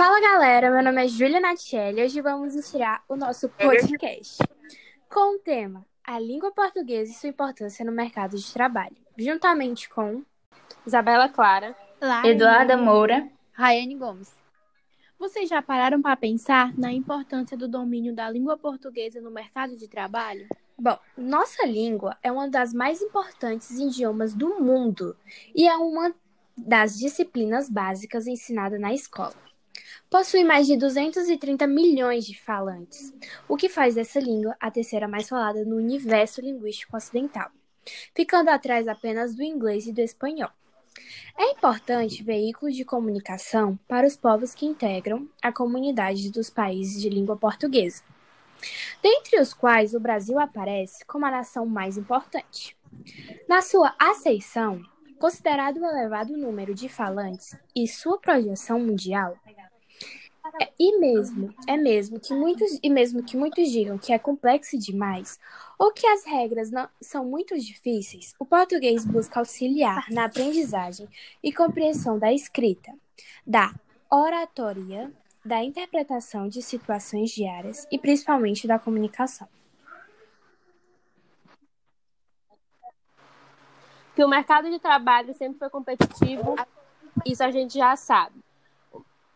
Fala galera, meu nome é Júlia Natielli e hoje vamos estrear o nosso podcast com o tema A língua portuguesa e sua importância no mercado de trabalho, juntamente com Isabela Clara, Lara, Eduarda Moura, Raiane Gomes. Vocês já pararam para pensar na importância do domínio da língua portuguesa no mercado de trabalho? Bom, nossa língua é uma das mais importantes idiomas do mundo e é uma das disciplinas básicas ensinada na escola. Possui mais de 230 milhões de falantes, o que faz dessa língua a terceira mais falada no universo linguístico ocidental, ficando atrás apenas do inglês e do espanhol. É importante veículo de comunicação para os povos que integram a comunidade dos países de língua portuguesa, dentre os quais o Brasil aparece como a nação mais importante. Na sua aceição, considerado o elevado número de falantes e sua projeção mundial, é, e mesmo, é mesmo que muitos e mesmo que muitos digam que é complexo demais ou que as regras não são muito difíceis, o português busca auxiliar na aprendizagem e compreensão da escrita, da oratoria, da interpretação de situações diárias e principalmente da comunicação. Que o mercado de trabalho sempre foi competitivo, isso a gente já sabe.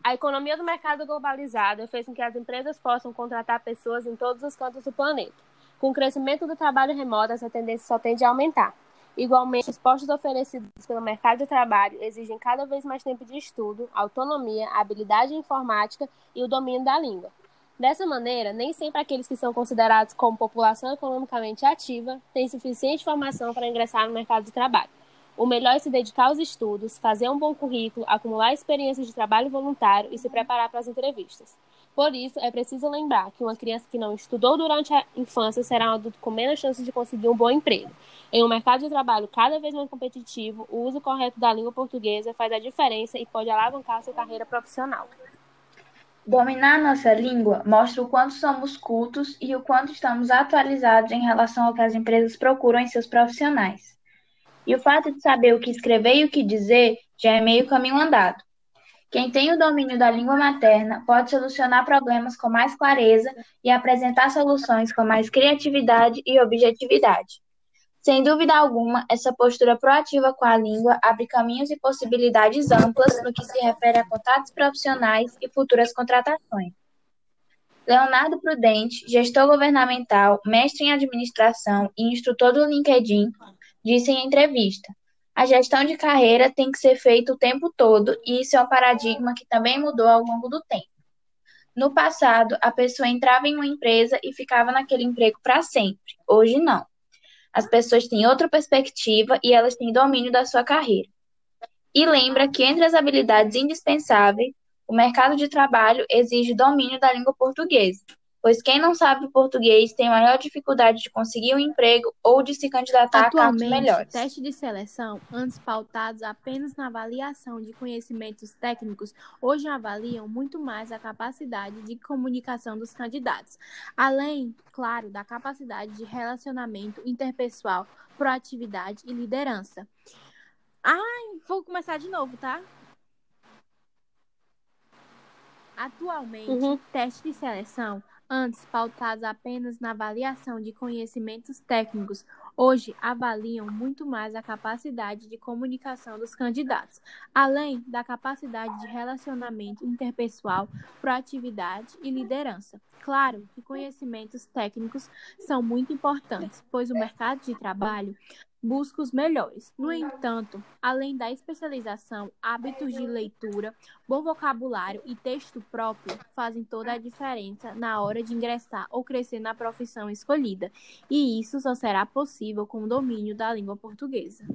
A economia do mercado globalizado fez com que as empresas possam contratar pessoas em todos os cantos do planeta. Com o crescimento do trabalho remoto, essa tendência só tende a aumentar. Igualmente, os postos oferecidos pelo mercado de trabalho exigem cada vez mais tempo de estudo, autonomia, habilidade informática e o domínio da língua. Dessa maneira, nem sempre aqueles que são considerados como população economicamente ativa têm suficiente formação para ingressar no mercado de trabalho. O melhor é se dedicar aos estudos, fazer um bom currículo, acumular experiências de trabalho voluntário e se preparar para as entrevistas. Por isso, é preciso lembrar que uma criança que não estudou durante a infância será um adulto com menos chances de conseguir um bom emprego. Em um mercado de trabalho cada vez mais competitivo, o uso correto da língua portuguesa faz a diferença e pode alavancar sua carreira profissional. Dominar nossa língua mostra o quanto somos cultos e o quanto estamos atualizados em relação ao que as empresas procuram em seus profissionais. E o fato de saber o que escrever e o que dizer já é meio caminho andado. Quem tem o domínio da língua materna pode solucionar problemas com mais clareza e apresentar soluções com mais criatividade e objetividade. Sem dúvida alguma, essa postura proativa com a língua abre caminhos e possibilidades amplas no que se refere a contatos profissionais e futuras contratações. Leonardo Prudente, gestor governamental, mestre em administração e instrutor do LinkedIn, disse em entrevista. A gestão de carreira tem que ser feita o tempo todo e isso é um paradigma que também mudou ao longo do tempo. No passado, a pessoa entrava em uma empresa e ficava naquele emprego para sempre. Hoje, não. As pessoas têm outra perspectiva e elas têm domínio da sua carreira. E lembra que entre as habilidades indispensáveis, o mercado de trabalho exige domínio da língua portuguesa, pois quem não sabe português tem maior dificuldade de conseguir um emprego ou de se candidatar Atualmente, a cargos melhores. testes de seleção, antes pautados apenas na avaliação de conhecimentos técnicos, hoje avaliam muito mais a capacidade de comunicação dos candidatos, além, claro, da capacidade de relacionamento interpessoal, proatividade e liderança. Ai, vou começar de novo, tá? Atualmente, Uhum. testes de seleção antes pautados apenas na avaliação de conhecimentos técnicos, hoje avaliam muito mais a capacidade de comunicação dos candidatos, além da capacidade de relacionamento interpessoal, proatividade e liderança. Claro que conhecimentos técnicos são muito importantes, pois o mercado de trabalho busca os melhores. No entanto, além da especialização, hábitos de leitura, bom vocabulário e texto próprio fazem toda a diferença na hora de ingressar ou crescer na profissão escolhida, e isso só será possível com o domínio da língua portuguesa.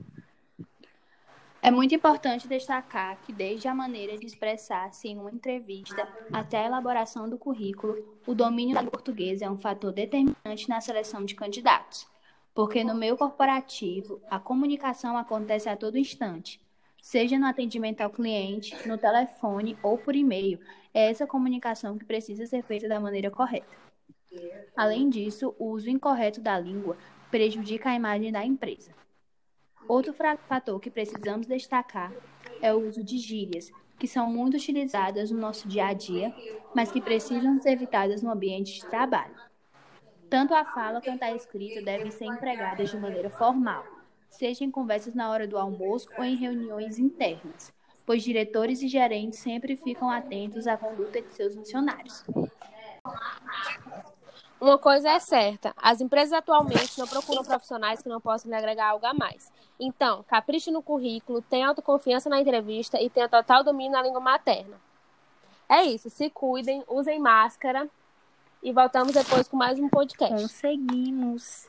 É muito importante destacar que, desde a maneira de expressar-se em uma entrevista até a elaboração do currículo, o domínio da portuguesa é um fator determinante na seleção de candidatos. Porque no meio corporativo, a comunicação acontece a todo instante, seja no atendimento ao cliente, no telefone ou por e-mail. É essa comunicação que precisa ser feita da maneira correta. Além disso, o uso incorreto da língua prejudica a imagem da empresa. Outro fator que precisamos destacar é o uso de gírias, que são muito utilizadas no nosso dia a dia, mas que precisam ser evitadas no ambiente de trabalho. Tanto a fala quanto a escrita devem ser empregadas de maneira formal, seja em conversas na hora do almoço ou em reuniões internas, pois diretores e gerentes sempre ficam atentos à conduta de seus funcionários. Uma coisa é certa, as empresas atualmente não procuram profissionais que não possam lhe agregar algo a mais. Então, capriche no currículo, tenha autoconfiança na entrevista e tenha total domínio na língua materna. É isso, se cuidem, usem máscara e voltamos depois com mais um podcast. Conseguimos!